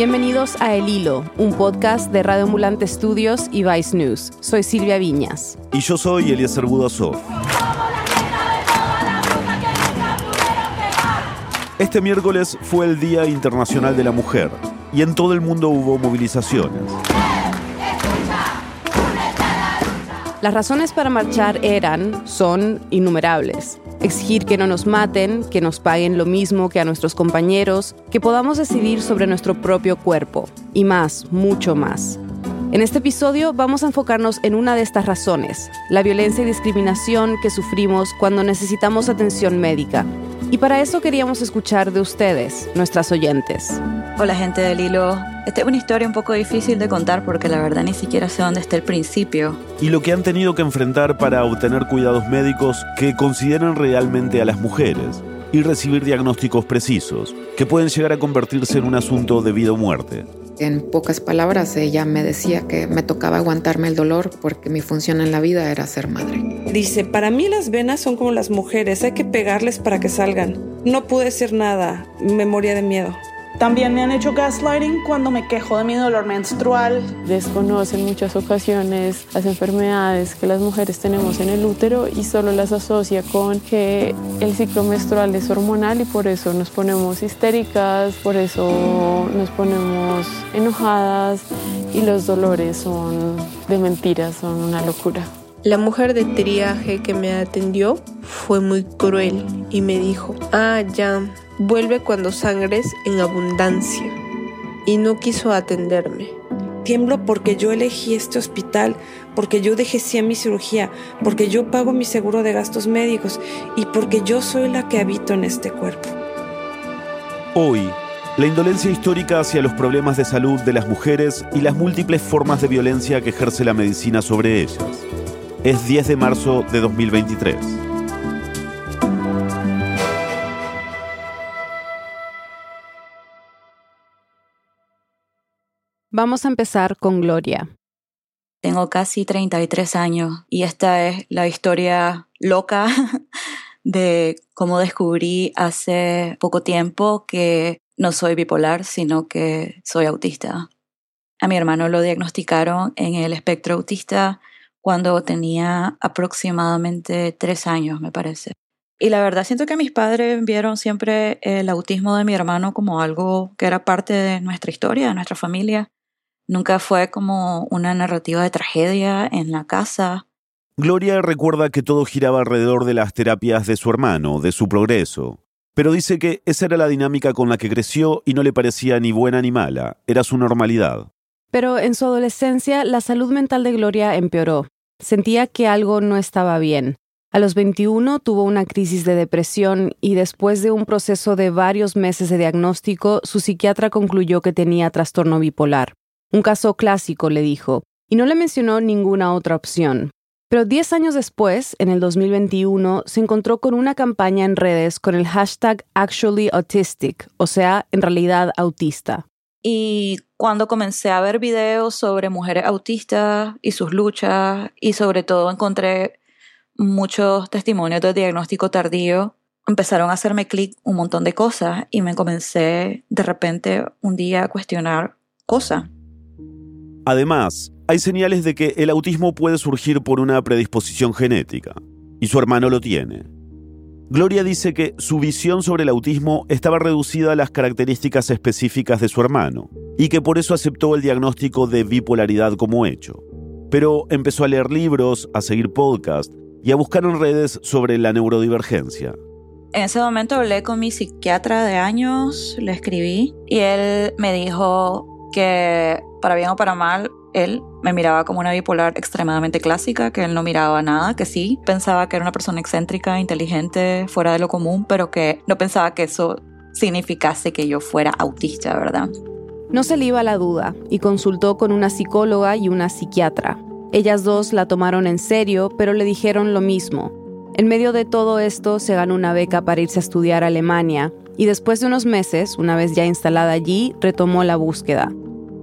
Bienvenidos a El Hilo, un podcast de Radio Ambulante Estudios y Vice News. Soy Silvia Viñas. Y yo soy Eliezer Budasov. Este miércoles fue el Día Internacional de la Mujer y en todo el mundo hubo movilizaciones. Las razones para marchar eran, son innumerables. Exigir que no nos maten, que nos paguen lo mismo que a nuestros compañeros, que podamos decidir sobre nuestro propio cuerpo y más, mucho más. En este episodio vamos a enfocarnos en una de estas razones, la violencia y discriminación que sufrimos cuando necesitamos atención médica. Y para eso queríamos escuchar de ustedes, nuestras oyentes. Hola gente del hilo. Esta es una historia un poco difícil de contar porque la verdad ni siquiera sé dónde está el principio. Y lo que han tenido que enfrentar para obtener cuidados médicos que consideren realmente a las mujeres y recibir diagnósticos precisos, que pueden llegar a convertirse en un asunto de vida o muerte. En pocas palabras, ella me decía que me tocaba aguantarme el dolor porque mi función en la vida era ser madre. Dice, para mí las venas son como las mujeres, hay que pegarles para que salgan. No pude decir nada, me moría de miedo. También me han hecho gaslighting cuando me quejo de mi dolor menstrual. Desconocen muchas ocasiones las enfermedades que las mujeres tenemos en el útero y solo las asocia con que el ciclo menstrual es hormonal y por eso nos ponemos histéricas, por eso nos ponemos enojadas y los dolores son de mentiras, son una locura. La mujer de triaje que me atendió fue muy cruel y me dijo, ah, ya, vuelve cuando sangres en abundancia. Y no quiso atenderme. Tiemblo porque yo elegí este hospital, porque yo dejé sí a mi cirugía, porque yo pago mi seguro de gastos médicos y porque yo soy la que habito en este cuerpo. Hoy, la indolencia histórica hacia los problemas de salud de las mujeres y las múltiples formas de violencia que ejerce la medicina sobre ellas. Es 10 de marzo de 2023. Vamos a empezar con Gloria. Tengo casi 33 años y esta es la historia loca de cómo descubrí hace poco tiempo que no soy bipolar, sino que soy autista. A mi hermano lo diagnosticaron en el espectro autista cuando tenía aproximadamente tres años, me parece. Y la verdad siento que mis padres vieron siempre el autismo de mi hermano como algo que era parte de nuestra historia, de nuestra familia. Nunca fue como una narrativa de tragedia en la casa. Gloria recuerda que todo giraba alrededor de las terapias de su hermano, de su progreso. Pero dice que esa era la dinámica con la que creció y no le parecía ni buena ni mala, era su normalidad. Pero en su adolescencia la salud mental de Gloria empeoró. Sentía que algo no estaba bien. A los 21 tuvo una crisis de depresión y después de un proceso de varios meses de diagnóstico, su psiquiatra concluyó que tenía trastorno bipolar. Un caso clásico, le dijo, y no le mencionó ninguna otra opción. Pero 10 años después, en el 2021, se encontró con una campaña en redes con el hashtag ActuallyAutistic, o sea, en realidad autista. Y cuando comencé a ver videos sobre mujeres autistas y sus luchas, y sobre todo encontré muchos testimonios de diagnóstico tardío, empezaron a hacerme clic un montón de cosas y me comencé de repente un día a cuestionar cosas. Además, hay señales de que el autismo puede surgir por una predisposición genética, y su hermano lo tiene. Gloria dice que su visión sobre el autismo estaba reducida a las características específicas de su hermano y que por eso aceptó el diagnóstico de bipolaridad como hecho. Pero empezó a leer libros, a seguir podcasts y a buscar en redes sobre la neurodivergencia. En ese momento hablé con mi psiquiatra de años, le escribí y él me dijo que para bien o para mal él me miraba como una bipolar extremadamente clásica, que él no miraba nada, que sí, pensaba que era una persona excéntrica, inteligente, fuera de lo común, pero que no pensaba que eso significase que yo fuera autista, ¿verdad? No se le iba la duda y consultó con una psicóloga y una psiquiatra. Ellas dos la tomaron en serio, pero le dijeron lo mismo. En medio de todo esto se ganó una beca para irse a estudiar a Alemania y después de unos meses, una vez ya instalada allí, retomó la búsqueda.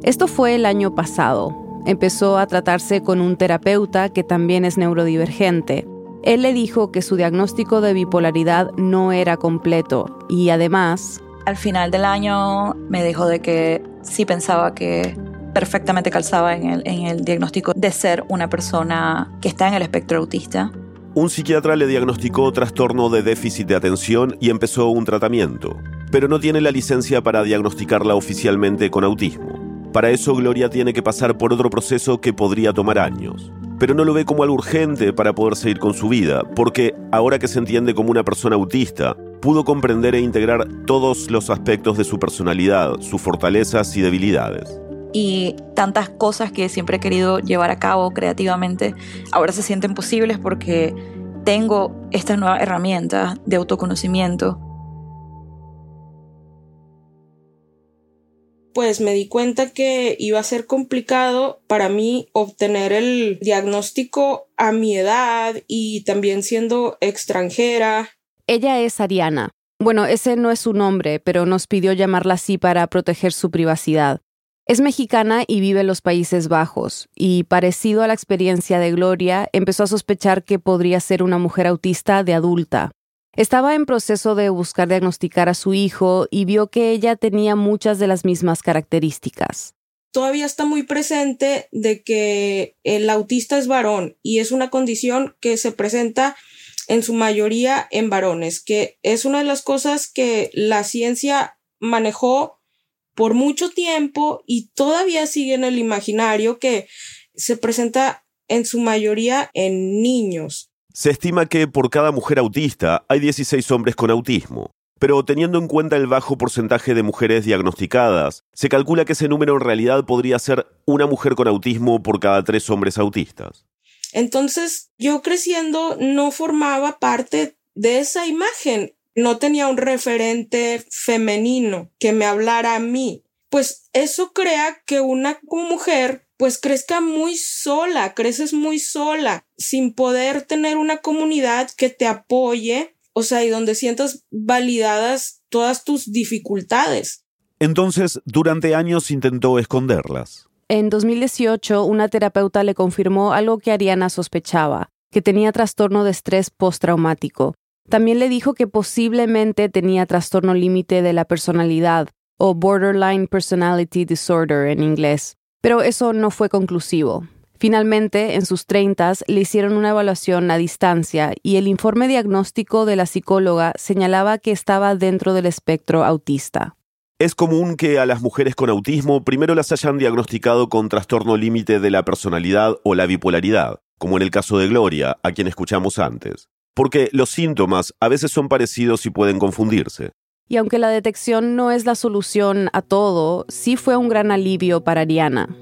Esto fue el año pasado. Empezó a tratarse con un terapeuta que también es neurodivergente. Él le dijo que su diagnóstico de bipolaridad no era completo y además... Al final del año me dijo de que sí pensaba que perfectamente calzaba en el, en el diagnóstico de ser una persona que está en el espectro autista. Un psiquiatra le diagnosticó trastorno de déficit de atención y empezó un tratamiento, pero no tiene la licencia para diagnosticarla oficialmente con autismo. Para eso Gloria tiene que pasar por otro proceso que podría tomar años. Pero no lo ve como algo urgente para poder seguir con su vida, porque ahora que se entiende como una persona autista, pudo comprender e integrar todos los aspectos de su personalidad, sus fortalezas y debilidades y tantas cosas que siempre he querido llevar a cabo creativamente ahora se sienten posibles porque tengo esta nueva herramienta de autoconocimiento. Pues me di cuenta que iba a ser complicado para mí obtener el diagnóstico a mi edad y también siendo extranjera. Ella es Ariana. Bueno, ese no es su nombre, pero nos pidió llamarla así para proteger su privacidad. Es mexicana y vive en los Países Bajos, y parecido a la experiencia de Gloria, empezó a sospechar que podría ser una mujer autista de adulta. Estaba en proceso de buscar diagnosticar a su hijo y vio que ella tenía muchas de las mismas características. Todavía está muy presente de que el autista es varón y es una condición que se presenta en su mayoría en varones, que es una de las cosas que la ciencia manejó por mucho tiempo y todavía sigue en el imaginario que se presenta en su mayoría en niños. Se estima que por cada mujer autista hay 16 hombres con autismo. Pero teniendo en cuenta el bajo porcentaje de mujeres diagnosticadas, se calcula que ese número en realidad podría ser una mujer con autismo por cada tres hombres autistas. Entonces, yo creciendo no formaba parte de esa imagen no tenía un referente femenino que me hablara a mí. Pues eso crea que una mujer pues crezca muy sola, creces muy sola, sin poder tener una comunidad que te apoye, o sea, y donde sientas validadas todas tus dificultades. Entonces, durante años intentó esconderlas. En 2018, una terapeuta le confirmó algo que Ariana sospechaba, que tenía trastorno de estrés postraumático, también le dijo que posiblemente tenía trastorno límite de la personalidad o borderline personality disorder en inglés, pero eso no fue conclusivo. Finalmente, en sus treintas, le hicieron una evaluación a distancia y el informe diagnóstico de la psicóloga señalaba que estaba dentro del espectro autista. Es común que a las mujeres con autismo primero las hayan diagnosticado con trastorno límite de la personalidad o la bipolaridad, como en el caso de Gloria, a quien escuchamos antes porque los síntomas a veces son parecidos y pueden confundirse. Y aunque la detección no es la solución a todo, sí fue un gran alivio para Ariana.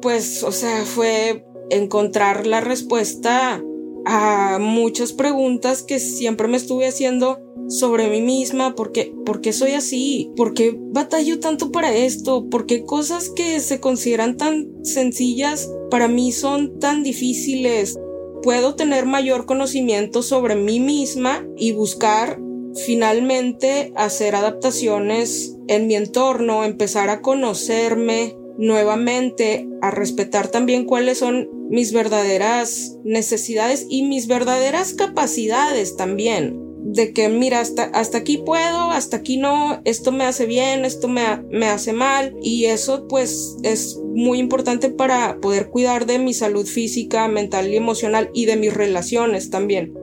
Pues, o sea, fue encontrar la respuesta a muchas preguntas que siempre me estuve haciendo sobre mí misma, ¿por ¿por qué soy así? ¿Por qué batallo tanto para esto? ¿Por qué cosas que se consideran tan sencillas para mí son tan difíciles? puedo tener mayor conocimiento sobre mí misma y buscar finalmente hacer adaptaciones en mi entorno, empezar a conocerme nuevamente, a respetar también cuáles son mis verdaderas necesidades y mis verdaderas capacidades también de que mira, hasta, hasta aquí puedo, hasta aquí no, esto me hace bien, esto me, me hace mal y eso pues es muy importante para poder cuidar de mi salud física, mental y emocional y de mis relaciones también.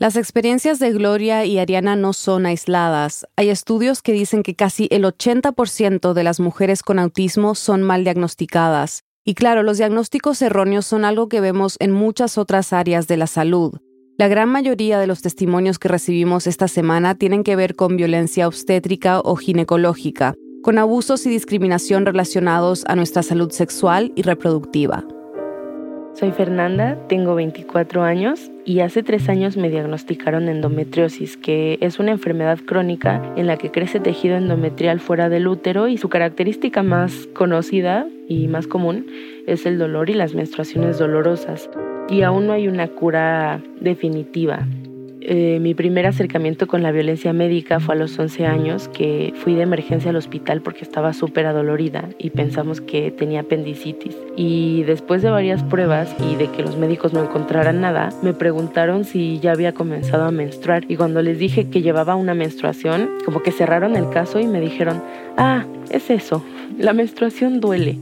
Las experiencias de Gloria y Ariana no son aisladas. Hay estudios que dicen que casi el 80% de las mujeres con autismo son mal diagnosticadas y claro, los diagnósticos erróneos son algo que vemos en muchas otras áreas de la salud. La gran mayoría de los testimonios que recibimos esta semana tienen que ver con violencia obstétrica o ginecológica, con abusos y discriminación relacionados a nuestra salud sexual y reproductiva. Soy Fernanda, tengo 24 años y hace tres años me diagnosticaron endometriosis, que es una enfermedad crónica en la que crece tejido endometrial fuera del útero y su característica más conocida y más común es el dolor y las menstruaciones dolorosas. Y aún no hay una cura definitiva. Eh, mi primer acercamiento con la violencia médica fue a los 11 años, que fui de emergencia al hospital porque estaba súper adolorida y pensamos que tenía apendicitis. Y después de varias pruebas y de que los médicos no encontraran nada, me preguntaron si ya había comenzado a menstruar. Y cuando les dije que llevaba una menstruación, como que cerraron el caso y me dijeron, ah, es eso, la menstruación duele.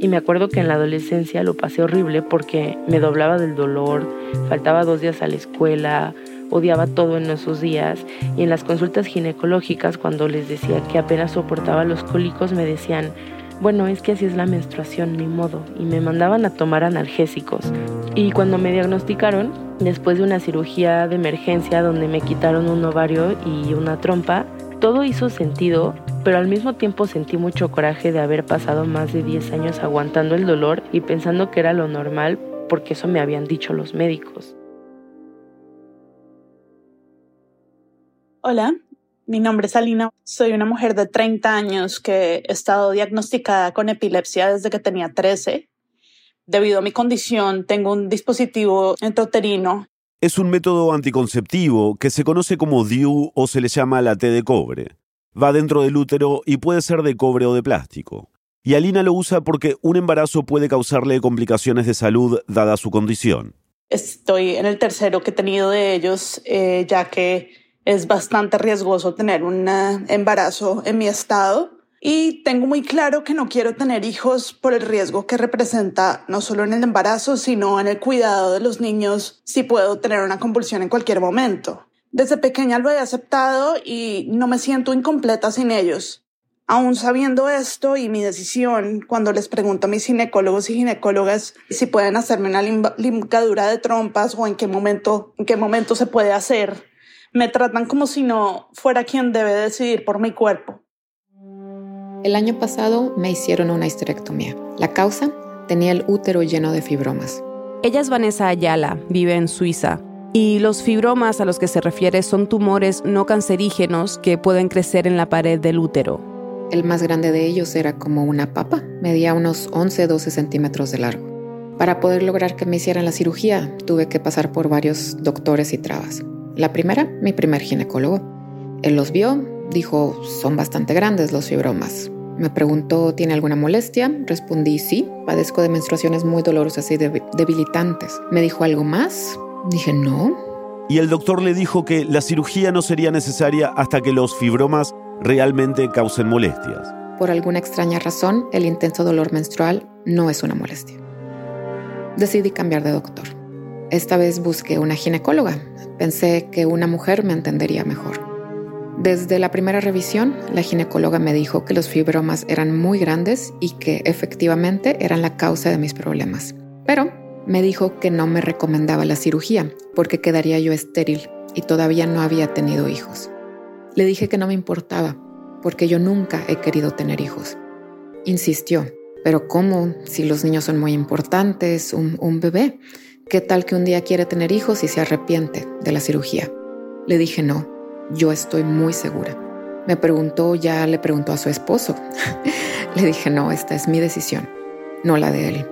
Y me acuerdo que en la adolescencia lo pasé horrible porque me doblaba del dolor, faltaba dos días a la escuela, odiaba todo en esos días y en las consultas ginecológicas cuando les decía que apenas soportaba los cólicos me decían, bueno, es que así es la menstruación, ni modo, y me mandaban a tomar analgésicos. Y cuando me diagnosticaron, después de una cirugía de emergencia donde me quitaron un ovario y una trompa, todo hizo sentido, pero al mismo tiempo sentí mucho coraje de haber pasado más de 10 años aguantando el dolor y pensando que era lo normal porque eso me habían dicho los médicos. Hola, mi nombre es Alina. Soy una mujer de 30 años que he estado diagnosticada con epilepsia desde que tenía 13. Debido a mi condición, tengo un dispositivo entroterino es un método anticonceptivo que se conoce como DIU o se le llama la T de cobre. Va dentro del útero y puede ser de cobre o de plástico. Y Alina lo usa porque un embarazo puede causarle complicaciones de salud dada su condición. Estoy en el tercero que he tenido de ellos, eh, ya que es bastante riesgoso tener un embarazo en mi estado y tengo muy claro que no quiero tener hijos por el riesgo que representa no solo en el embarazo, sino en el cuidado de los niños si puedo tener una convulsión en cualquier momento. Desde pequeña lo he aceptado y no me siento incompleta sin ellos. Aún sabiendo esto y mi decisión, cuando les pregunto a mis ginecólogos y ginecólogas si pueden hacerme una ligadura de trompas o en qué momento, en qué momento se puede hacer, me tratan como si no fuera quien debe decidir por mi cuerpo. El año pasado me hicieron una histerectomía. La causa tenía el útero lleno de fibromas. Ella es Vanessa Ayala, vive en Suiza. Y los fibromas a los que se refiere son tumores no cancerígenos que pueden crecer en la pared del útero. El más grande de ellos era como una papa, medía unos 11-12 centímetros de largo. Para poder lograr que me hicieran la cirugía, tuve que pasar por varios doctores y trabas. La primera, mi primer ginecólogo. Él los vio, dijo, son bastante grandes los fibromas. Me preguntó, ¿tiene alguna molestia? Respondí, sí, padezco de menstruaciones muy dolorosas y debilitantes. ¿Me dijo algo más? Dije, no. Y el doctor le dijo que la cirugía no sería necesaria hasta que los fibromas realmente causen molestias. Por alguna extraña razón, el intenso dolor menstrual no es una molestia. Decidí cambiar de doctor. Esta vez busqué una ginecóloga. Pensé que una mujer me entendería mejor. Desde la primera revisión, la ginecóloga me dijo que los fibromas eran muy grandes y que efectivamente eran la causa de mis problemas. Pero me dijo que no me recomendaba la cirugía porque quedaría yo estéril y todavía no había tenido hijos. Le dije que no me importaba porque yo nunca he querido tener hijos. Insistió, pero ¿cómo si los niños son muy importantes, un, bebé? ¿Qué tal que un día quiere tener hijos y se arrepiente de la cirugía? Le dije no, yo estoy muy segura. Me preguntó, ya le preguntó a su esposo. le dije, no, esta es mi decisión, no la de él.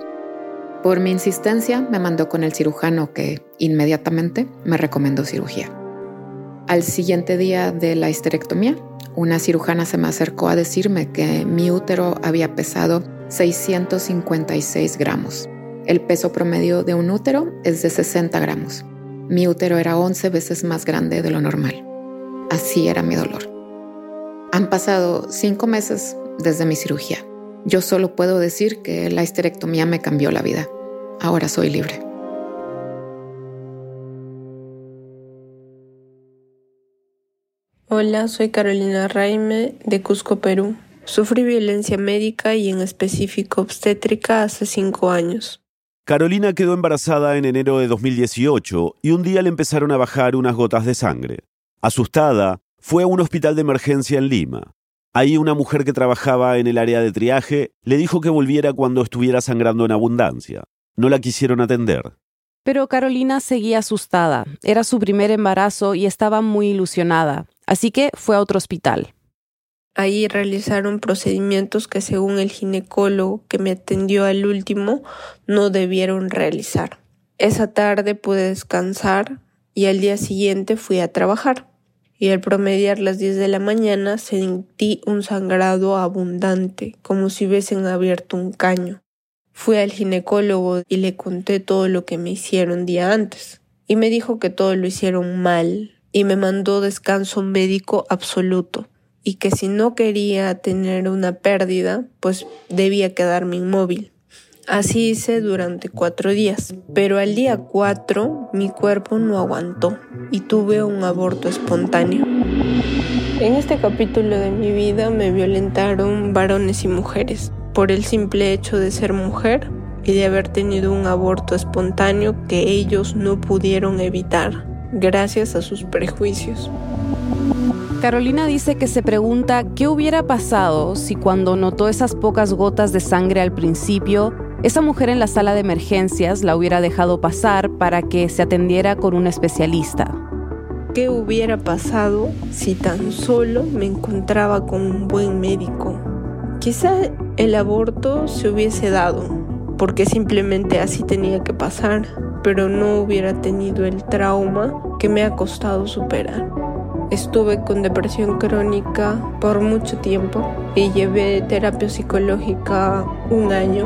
Por mi insistencia, me mandó con el cirujano que inmediatamente me recomendó cirugía. Al siguiente día de la histerectomía, una cirujana se me acercó a decirme que mi útero había pesado 656 gramos. El peso promedio de un útero es de 60 gramos. Mi útero era 11 veces más grande de lo normal. Así era mi dolor. Han pasado cinco meses desde mi cirugía. Yo solo puedo decir que la histerectomía me cambió la vida. Ahora soy libre. Hola, soy Carolina Raime de Cusco, Perú. Sufrí violencia médica y en específico obstétrica hace cinco años. Carolina quedó embarazada en enero de 2018 y un día le empezaron a bajar unas gotas de sangre. Asustada, fue a un hospital de emergencia en Lima. Ahí una mujer que trabajaba en el área de triaje le dijo que volviera cuando estuviera sangrando en abundancia. No la quisieron atender. Pero Carolina seguía asustada. Era su primer embarazo y estaba muy ilusionada. Así que fue a otro hospital. Ahí realizaron procedimientos que según el ginecólogo que me atendió al último no debieron realizar. Esa tarde pude descansar y al día siguiente fui a trabajar. Y al promediar las 10 de la mañana sentí un sangrado abundante, como si hubiesen abierto un caño. Fui al ginecólogo y le conté todo lo que me hicieron día antes. Y me dijo que todo lo hicieron mal y me mandó descanso médico absoluto y que si no quería tener una pérdida, pues debía quedarme inmóvil. Así hice durante cuatro días, pero al día cuatro mi cuerpo no aguantó y tuve un aborto espontáneo. En este capítulo de mi vida me violentaron varones y mujeres por el simple hecho de ser mujer y de haber tenido un aborto espontáneo que ellos no pudieron evitar gracias a sus prejuicios. Carolina dice que se pregunta qué hubiera pasado si cuando notó esas pocas gotas de sangre al principio, esa mujer en la sala de emergencias la hubiera dejado pasar para que se atendiera con un especialista. ¿Qué hubiera pasado si tan solo me encontraba con un buen médico? Quizá el aborto se hubiese dado, porque simplemente así tenía que pasar, pero no hubiera tenido el trauma que me ha costado superar. Estuve con depresión crónica por mucho tiempo y llevé terapia psicológica un año.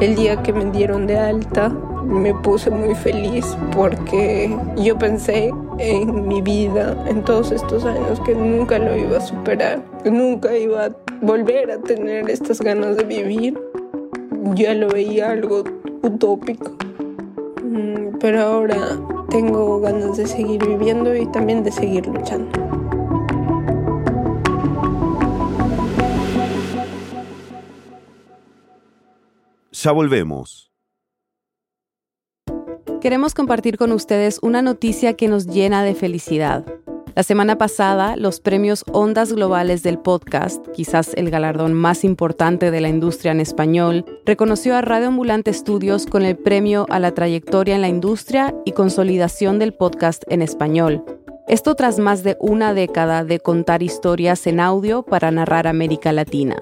El día que me dieron de alta me puse muy feliz porque yo pensé en mi vida, en todos estos años, que nunca lo iba a superar, nunca iba a volver a tener estas ganas de vivir. Ya lo veía algo utópico. Mm, pero ahora tengo ganas de seguir viviendo y también de seguir luchando. Ya volvemos. Queremos compartir con ustedes una noticia que nos llena de felicidad. La semana pasada, los premios Ondas Globales del podcast, quizás el galardón más importante de la industria en español, reconoció a Radio Ambulante Estudios con el premio a la trayectoria en la industria y consolidación del podcast en español. Esto tras más de una década de contar historias en audio para narrar América Latina.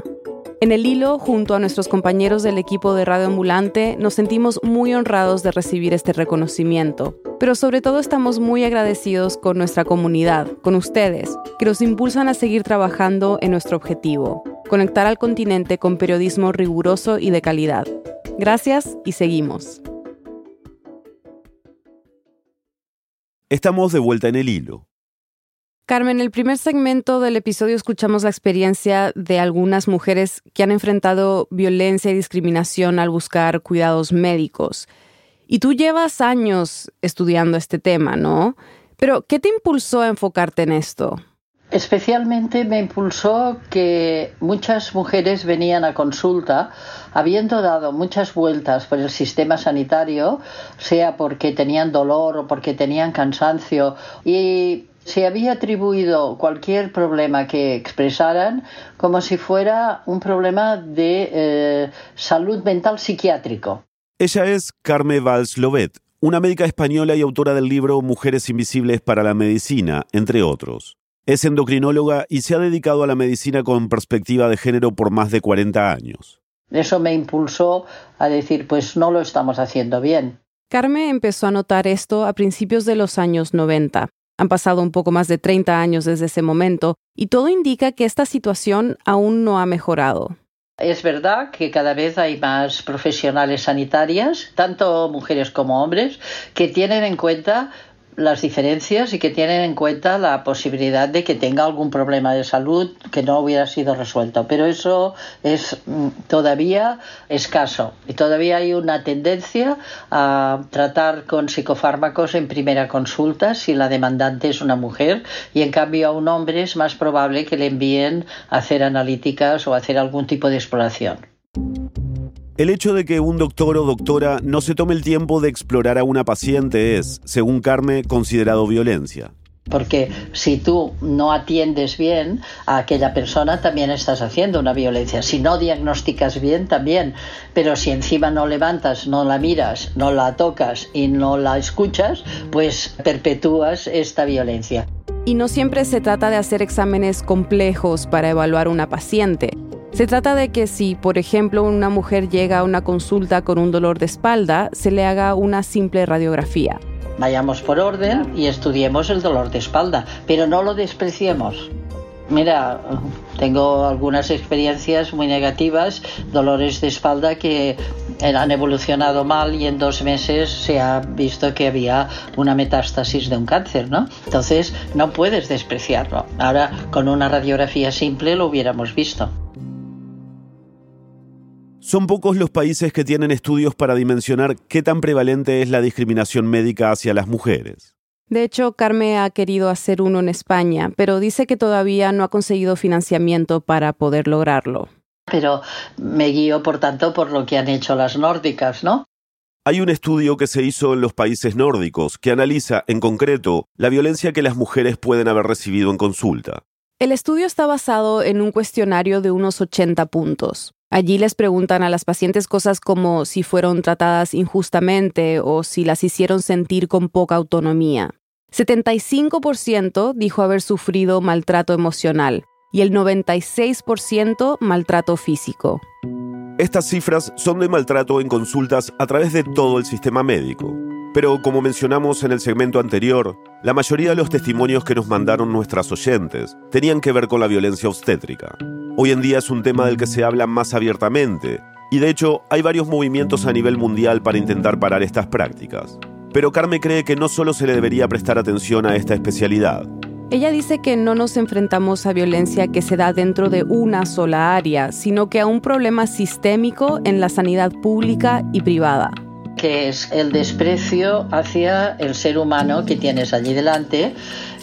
En el hilo, junto a nuestros compañeros del equipo de Radio Ambulante, nos sentimos muy honrados de recibir este reconocimiento, pero sobre todo estamos muy agradecidos con nuestra comunidad, con ustedes, que nos impulsan a seguir trabajando en nuestro objetivo, conectar al continente con periodismo riguroso y de calidad. Gracias y seguimos. Estamos de vuelta en el hilo. Carmen, en el primer segmento del episodio escuchamos la experiencia de algunas mujeres que han enfrentado violencia y discriminación al buscar cuidados médicos. Y tú llevas años estudiando este tema, ¿no? Pero, ¿qué te impulsó a enfocarte en esto? Especialmente me impulsó que muchas mujeres venían a consulta habiendo dado muchas vueltas por el sistema sanitario, sea porque tenían dolor o porque tenían cansancio, y se había atribuido cualquier problema que expresaran como si fuera un problema de eh, salud mental psiquiátrico. Ella es Carme Valls Lovet, una médica española y autora del libro Mujeres Invisibles para la Medicina, entre otros. Es endocrinóloga y se ha dedicado a la medicina con perspectiva de género por más de 40 años. Eso me impulsó a decir, pues no lo estamos haciendo bien. Carme empezó a notar esto a principios de los años 90. Han pasado un poco más de 30 años desde ese momento y todo indica que esta situación aún no ha mejorado. Es verdad que cada vez hay más profesionales sanitarias, tanto mujeres como hombres, que tienen en cuenta las diferencias y que tienen en cuenta la posibilidad de que tenga algún problema de salud que no hubiera sido resuelto. Pero eso es mm, todavía escaso y todavía hay una tendencia a tratar con psicofármacos en primera consulta si la demandante es una mujer y en cambio a un hombre es más probable que le envíen a hacer analíticas o hacer algún tipo de exploración. El hecho de que un doctor o doctora no se tome el tiempo de explorar a una paciente es, según Carme, considerado violencia. Porque si tú no atiendes bien a aquella persona, también estás haciendo una violencia. Si no diagnosticas bien, también. Pero si encima no levantas, no la miras, no la tocas y no la escuchas, pues perpetúas esta violencia. Y no siempre se trata de hacer exámenes complejos para evaluar una paciente. Se trata de que si, por ejemplo, una mujer llega a una consulta con un dolor de espalda, se le haga una simple radiografía. Vayamos por orden y estudiemos el dolor de espalda, pero no lo despreciemos. Mira, tengo algunas experiencias muy negativas, dolores de espalda que han evolucionado mal y en dos meses se ha visto que había una metástasis de un cáncer, ¿no? Entonces no puedes despreciarlo. Ahora con una radiografía simple lo hubiéramos visto. Son pocos los países que tienen estudios para dimensionar qué tan prevalente es la discriminación médica hacia las mujeres. De hecho, Carme ha querido hacer uno en España, pero dice que todavía no ha conseguido financiamiento para poder lograrlo. Pero me guío, por tanto, por lo que han hecho las nórdicas, ¿no? Hay un estudio que se hizo en los países nórdicos que analiza, en concreto, la violencia que las mujeres pueden haber recibido en consulta. El estudio está basado en un cuestionario de unos 80 puntos. Allí les preguntan a las pacientes cosas como si fueron tratadas injustamente o si las hicieron sentir con poca autonomía. 75% dijo haber sufrido maltrato emocional y el 96% maltrato físico. Estas cifras son de maltrato en consultas a través de todo el sistema médico. Pero como mencionamos en el segmento anterior, la mayoría de los testimonios que nos mandaron nuestras oyentes tenían que ver con la violencia obstétrica. Hoy en día es un tema del que se habla más abiertamente, y de hecho hay varios movimientos a nivel mundial para intentar parar estas prácticas. Pero Carmen cree que no solo se le debería prestar atención a esta especialidad. Ella dice que no nos enfrentamos a violencia que se da dentro de una sola área, sino que a un problema sistémico en la sanidad pública y privada que es el desprecio hacia el ser humano que tienes allí delante,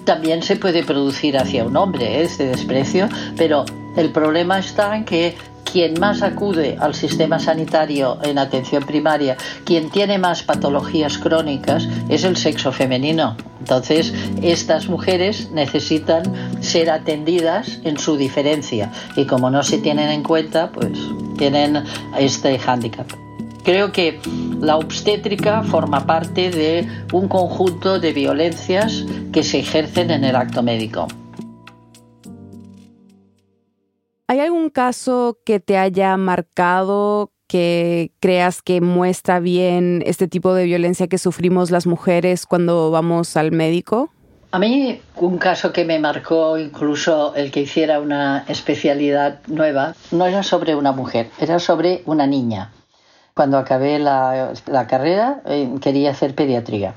también se puede producir hacia un hombre, ¿eh? este desprecio, pero el problema está en que quien más acude al sistema sanitario en atención primaria, quien tiene más patologías crónicas, es el sexo femenino. Entonces, estas mujeres necesitan ser atendidas en su diferencia y como no se tienen en cuenta, pues tienen este hándicap. Creo que la obstétrica forma parte de un conjunto de violencias que se ejercen en el acto médico. ¿Hay algún caso que te haya marcado que creas que muestra bien este tipo de violencia que sufrimos las mujeres cuando vamos al médico? A mí un caso que me marcó incluso el que hiciera una especialidad nueva no era sobre una mujer, era sobre una niña cuando acabé la, carrera eh, quería hacer pediatría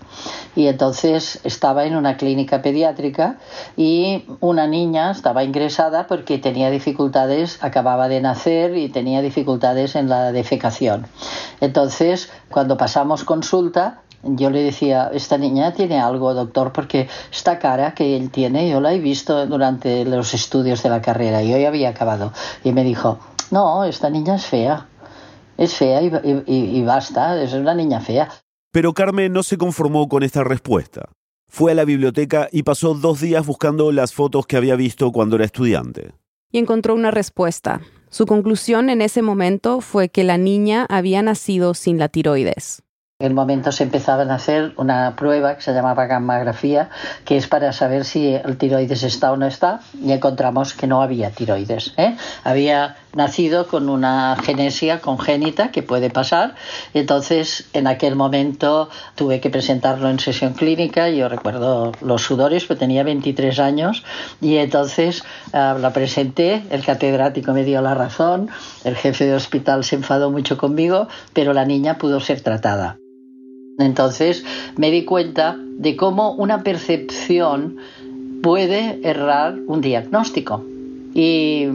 y entonces estaba en una clínica pediátrica y una niña estaba ingresada porque tenía dificultades, acababa de nacer y tenía dificultades en la defecación. Entonces, cuando pasamos consulta, yo le decía, esta niña tiene algo, doctor, porque esta cara que él tiene, yo la he visto durante los estudios de la carrera, yo ya había acabado. Y me dijo, no, esta niña es fea es fea y, basta, es una niña fea. Pero Carmen no se conformó con esta respuesta. Fue a la biblioteca y pasó dos días buscando las fotos que había visto cuando era estudiante. Y encontró una respuesta. Su conclusión en ese momento fue que la niña había nacido sin la tiroides. En el momento se empezaban a hacer una prueba que se llamaba gammagrafía, que es para saber si el tiroides está o no está, y encontramos que no había tiroides. ¿eh? Había nacido con una genesia congénita que puede pasar, entonces en aquel momento tuve que presentarlo en sesión clínica, yo recuerdo los sudores, pues tenía 23 años, y entonces uh, la presenté, el catedrático me dio la razón, el jefe de hospital se enfadó mucho conmigo, pero la niña pudo ser tratada. Entonces me di cuenta de cómo una percepción puede errar un diagnóstico. Y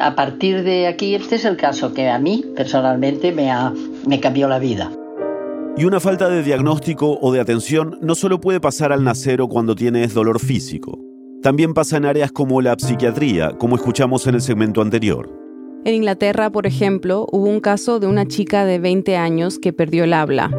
a partir de aquí, este es el caso que a mí personalmente me, me cambió la vida. Y una falta de diagnóstico o de atención no solo puede pasar al nacer o cuando tienes dolor físico. También pasa en áreas como la psiquiatría, como escuchamos en el segmento anterior. En Inglaterra, por ejemplo, hubo un caso de una chica de 20 años que perdió el habla.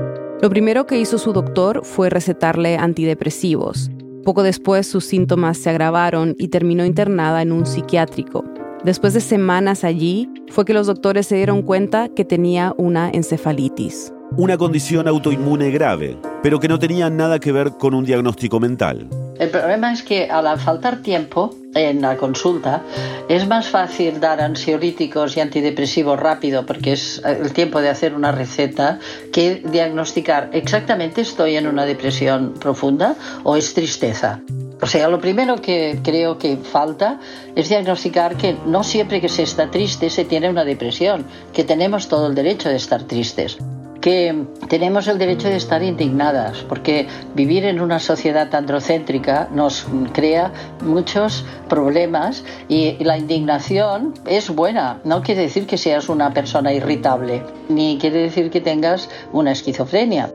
Lo primero que hizo su doctor fue recetarle antidepresivos. Poco después sus síntomas se agravaron y terminó internada en un psiquiátrico. Después de semanas allí, fue que los doctores se dieron cuenta que tenía una encefalitis. Una condición autoinmune grave, pero que no tenían nada que ver con un diagnóstico mental. El problema es que al faltar tiempo en la consulta es más fácil dar ansiolíticos y antidepresivos rápido porque es el tiempo de hacer una receta que diagnosticar exactamente estoy en una depresión profunda o es tristeza. O sea, lo primero que creo que falta es diagnosticar que no siempre que se está triste se tiene una depresión, que tenemos todo el derecho de estar tristes que tenemos el derecho de estar indignadas, porque vivir en una sociedad androcéntrica nos crea muchos problemas y la indignación es buena. No quiere decir que seas una persona irritable, ni quiere decir que tengas una esquizofrenia.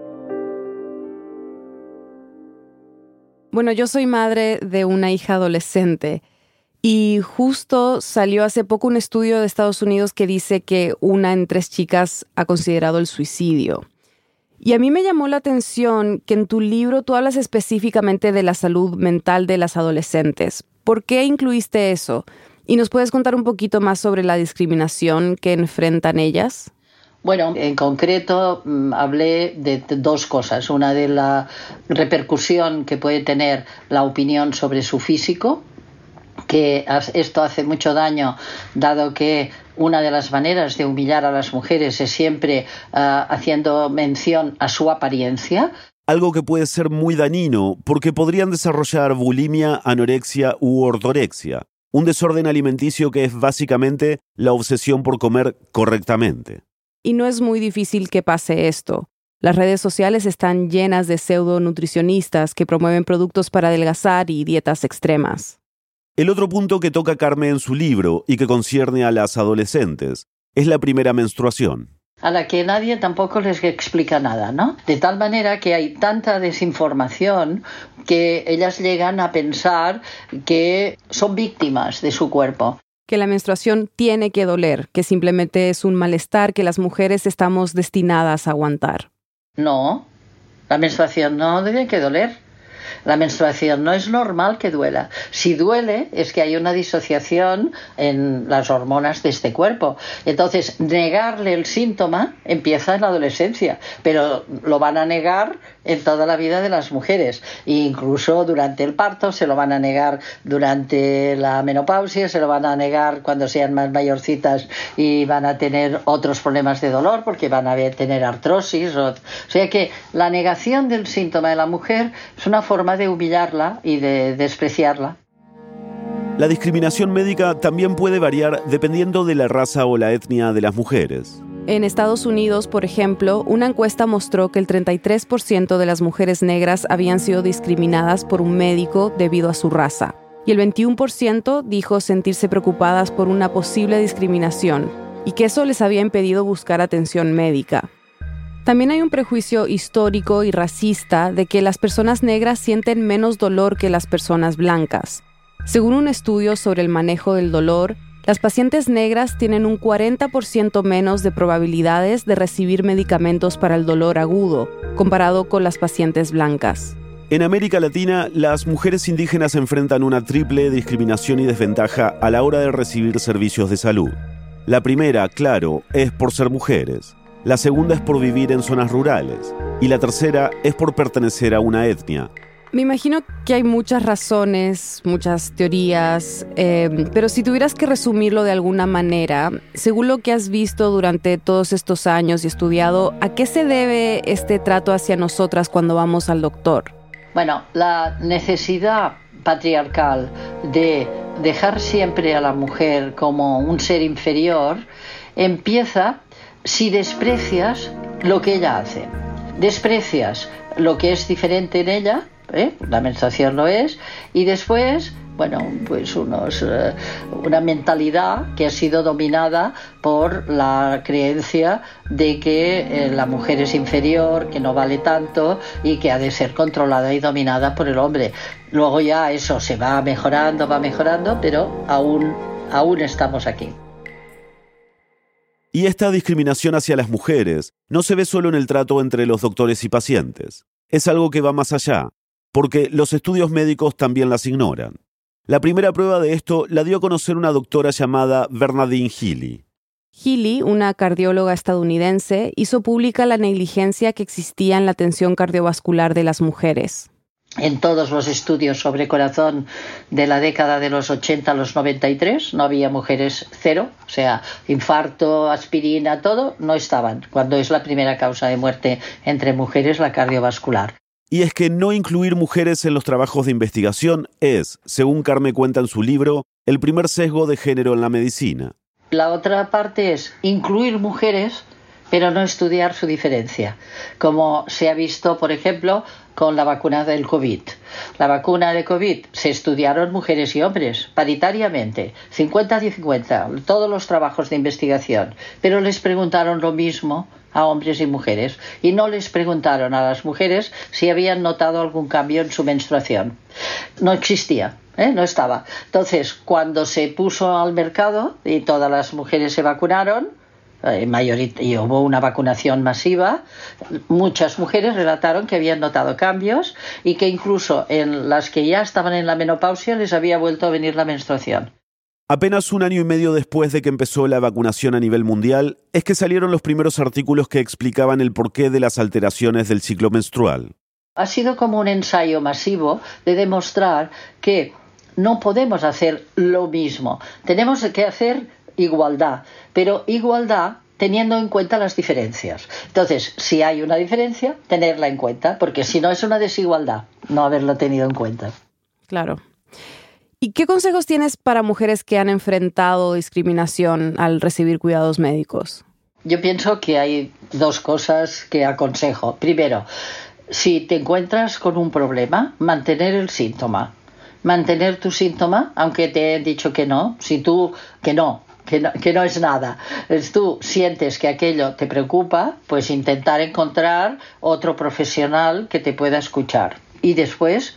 Bueno, yo soy madre de una hija adolescente y justo salió hace poco un estudio de Estados Unidos que dice que una en tres chicas ha considerado el suicidio. Y a mí me llamó la atención que en tu libro tú hablas específicamente de la salud mental de las adolescentes. ¿Por qué incluiste eso? ¿Y nos puedes contar un poquito más sobre la discriminación que enfrentan ellas? Bueno, en concreto mm, hablé de dos cosas. Una de la repercusión que puede tener la opinión sobre su físico, que esto hace mucho daño, dado que una de las maneras de humillar a las mujeres es siempre ah, haciendo mención a su apariencia. Algo que puede ser muy dañino porque podrían desarrollar bulimia, anorexia u ortorexia, un desorden alimenticio que es básicamente la obsesión por comer correctamente. Y no es muy difícil que pase esto. Las redes sociales están llenas de pseudo nutricionistas que promueven productos para adelgazar y dietas extremas. El otro punto que toca Carmen en su libro y que concierne a las adolescentes es la primera menstruación. A la que nadie tampoco les explica nada, ¿no? De tal manera que hay tanta desinformación que ellas llegan a pensar que son víctimas de su cuerpo. Que la menstruación tiene que doler, que simplemente es un malestar que las mujeres estamos destinadas a aguantar. No, la menstruación no debe que doler. La menstruación no es normal que duela. Si duele es que hay una disociación en las hormonas de este cuerpo. Entonces, negarle el síntoma empieza en la adolescencia, pero lo van a negar en toda la vida de las mujeres. Incluso durante el parto se lo van a negar durante la menopausia, se lo van a negar cuando sean más mayorcitas y van a tener otros problemas de dolor porque van a tener artrosis. O sea que la negación del síntoma de la mujer es una forma de humillarla y de despreciarla. La discriminación médica también puede variar dependiendo de la raza o la etnia de las mujeres. En Estados Unidos, por ejemplo, una encuesta mostró que el 33% de las mujeres negras habían sido discriminadas por un médico debido a su raza, y el 21% dijo sentirse preocupadas por una posible discriminación y que eso les había impedido buscar atención médica. También hay un prejuicio histórico y racista de que las personas negras sienten menos dolor que las personas blancas. Según un estudio sobre el manejo del dolor, las pacientes negras tienen un 40% menos de probabilidades de recibir medicamentos para el dolor agudo, comparado con las pacientes blancas. En América Latina, las mujeres indígenas enfrentan una triple discriminación y desventaja a la hora de recibir servicios de salud. La primera, claro, es por ser mujeres. La segunda es por vivir en zonas rurales. Y la tercera es por pertenecer a una etnia, me imagino que hay muchas razones, muchas teorías, em, pero si tuvieras que resumirlo de alguna manera, según lo que has visto durante todos estos años y estudiado, ¿a qué se debe este trato hacia nosotras cuando vamos al doctor? Bueno, la necesidad patriarcal de dejar siempre a la mujer como un ser inferior empieza si desprecias lo que ella hace. Desprecias lo que es diferente en ella ¿eh? la menstruación lo es, y después, bueno, pues unos, eh, una mentalidad que ha sido dominada por la creencia de que eh, la mujer es inferior, que no vale tanto y que ha de ser controlada y dominada por el hombre. Luego ya eso se va mejorando, va mejorando, pero aún, aún estamos aquí. Y esta discriminación hacia las mujeres no se ve solo en el trato entre los doctores y pacientes. Es algo que va más allá porque los estudios médicos también las ignoran. La primera prueba de esto la dio a conocer una doctora llamada Bernadine Healy. Healy, una cardióloga estadounidense, hizo pública la negligencia que existía en la atención cardiovascular de las mujeres en todos los estudios sobre corazón de la década de los 80 a los 93 no había mujeres cero, o sea, infarto, aspirina, todo, no estaban, cuando es la primera causa de muerte entre mujeres la cardiovascular. Y es que no incluir mujeres en los trabajos de investigación es, según Carme cuenta en su libro, el primer sesgo de género en la medicina. La otra parte es incluir mujeres pero no estudiar su diferencia, como se ha visto, por ejemplo, con la vacuna del COVID. La vacuna de COVID se estudiaron mujeres y hombres, paritariamente, 50 y 50, todos los trabajos de investigación, pero les preguntaron lo mismo a hombres y mujeres y no les preguntaron a las mujeres si habían notado algún cambio en su menstruación. No existía. ¿eh? no estaba. Entonces, cuando se puso al mercado y todas las mujeres se vacunaron, y hubo una vacunación masiva, muchas mujeres relataron que habían notado cambios y que incluso en las que ya estaban en la menopausia les había vuelto a venir la menstruación. Apenas un año y medio después de que empezó la vacunación a nivel mundial, es que salieron los primeros artículos que explicaban el porqué de las alteraciones del ciclo menstrual. Ha sido como un ensayo masivo de demostrar que no podemos hacer lo mismo. Tenemos que hacer igualdad, pero igualdad teniendo en cuenta las diferencias. Entonces, si hay una diferencia, tenerla en cuenta, porque si no es una desigualdad no haberla tenido en cuenta. Claro. ¿Y qué consejos tienes para mujeres que han enfrentado discriminación al recibir cuidados médicos? Yo pienso que hay dos cosas que aconsejo. Primero, si te encuentras con un problema, mantener el síntoma. Mantener tu síntoma, aunque te he dicho que no, si tú que no, que no, es nada. Tú sientes que aquello te preocupa, pues intentar encontrar otro profesional que te pueda escuchar. Y después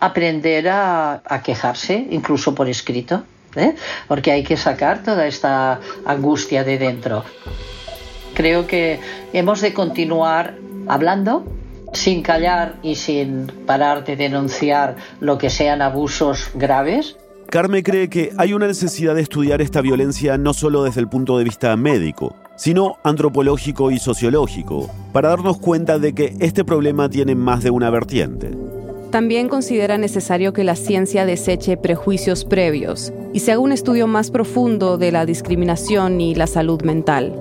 aprender a, quejarse, incluso por escrito, ¿eh? porque hay que sacar toda esta angustia de dentro. Creo que hemos de continuar hablando sin callar y sin parar de denunciar lo que sean abusos graves Carme cree que hay una necesidad de estudiar esta violencia no solo desde el punto de vista médico, sino antropológico y sociológico, para darnos cuenta de que este problema tiene más de una vertiente. También considera necesario que la ciencia deseche prejuicios previos y se haga un estudio más profundo de la discriminación y la salud mental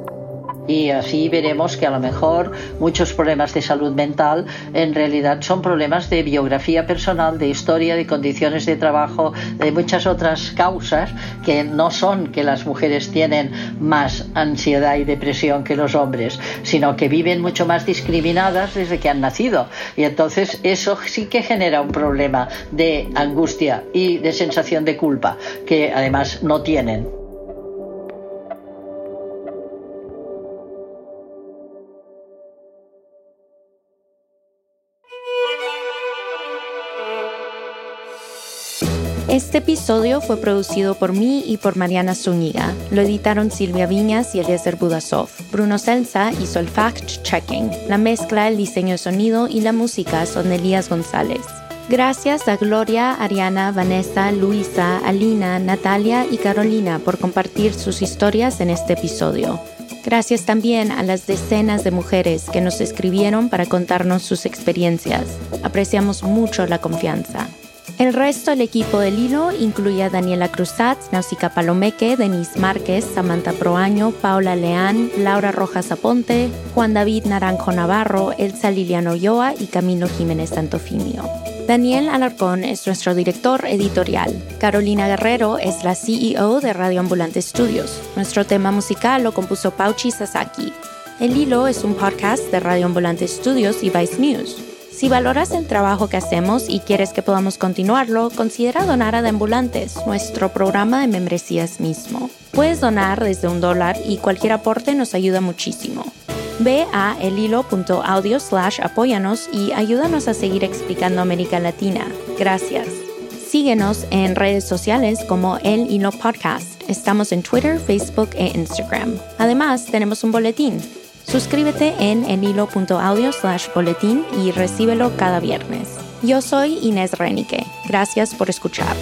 y así veremos que a lo mejor muchos problemas de salud mental en realidad son problemas de biografía personal, de historia, de condiciones de trabajo, de muchas otras causas que no son que las mujeres tienen más ansiedad y depresión que los hombres, sino que viven mucho más discriminadas desde que han nacido. Y entonces eso sí que genera un problema de angustia y de sensación de culpa que además no tienen. Este episodio fue producido por mí y por Mariana Zúñiga. Lo editaron Silvia Viñas y Eliezer Budasov. Bruno Celsa hizo el fact-checking. La mezcla, el diseño de sonido y la música son Elías González. Gracias a Gloria, Ariana, Vanessa, Luisa, Alina, Natalia y Carolina por compartir sus historias en este episodio. Gracias también a las decenas de mujeres que nos escribieron para contarnos sus experiencias. Apreciamos mucho la confianza. El resto del equipo del hilo incluye a Daniela Cruzat, Nausicaa Palomeque, Denise Márquez, Samantha Proaño, Paula Leán, Laura Rojas Aponte, Juan David Naranjo Navarro, Elsa Liliano Ulloa y Camilo Jiménez Santofimio. Daniel Alarcón es nuestro director editorial. Carolina Guerrero es la CEO de Radio Ambulante Studios. Nuestro tema musical lo compuso Pauchi Sasaki. El Hilo es un podcast de Radio Ambulante Studios y Vice News. Si valoras el trabajo que hacemos y quieres que podamos continuarlo, considera donar a Deambulantes, nuestro programa de membresías mismo. Puedes donar desde un dólar y cualquier aporte nos ayuda muchísimo. Ve a elhilo.audio slash apóyanos y ayúdanos a seguir explicando América Latina. Gracias. Síguenos en redes sociales como El Hilo Podcast. Estamos en Twitter, Facebook e Instagram. Además, tenemos un boletín Suscríbete en enhilo.audio slash boletín y recíbelo cada viernes. Yo soy Inés Renique. Gracias por escuchar.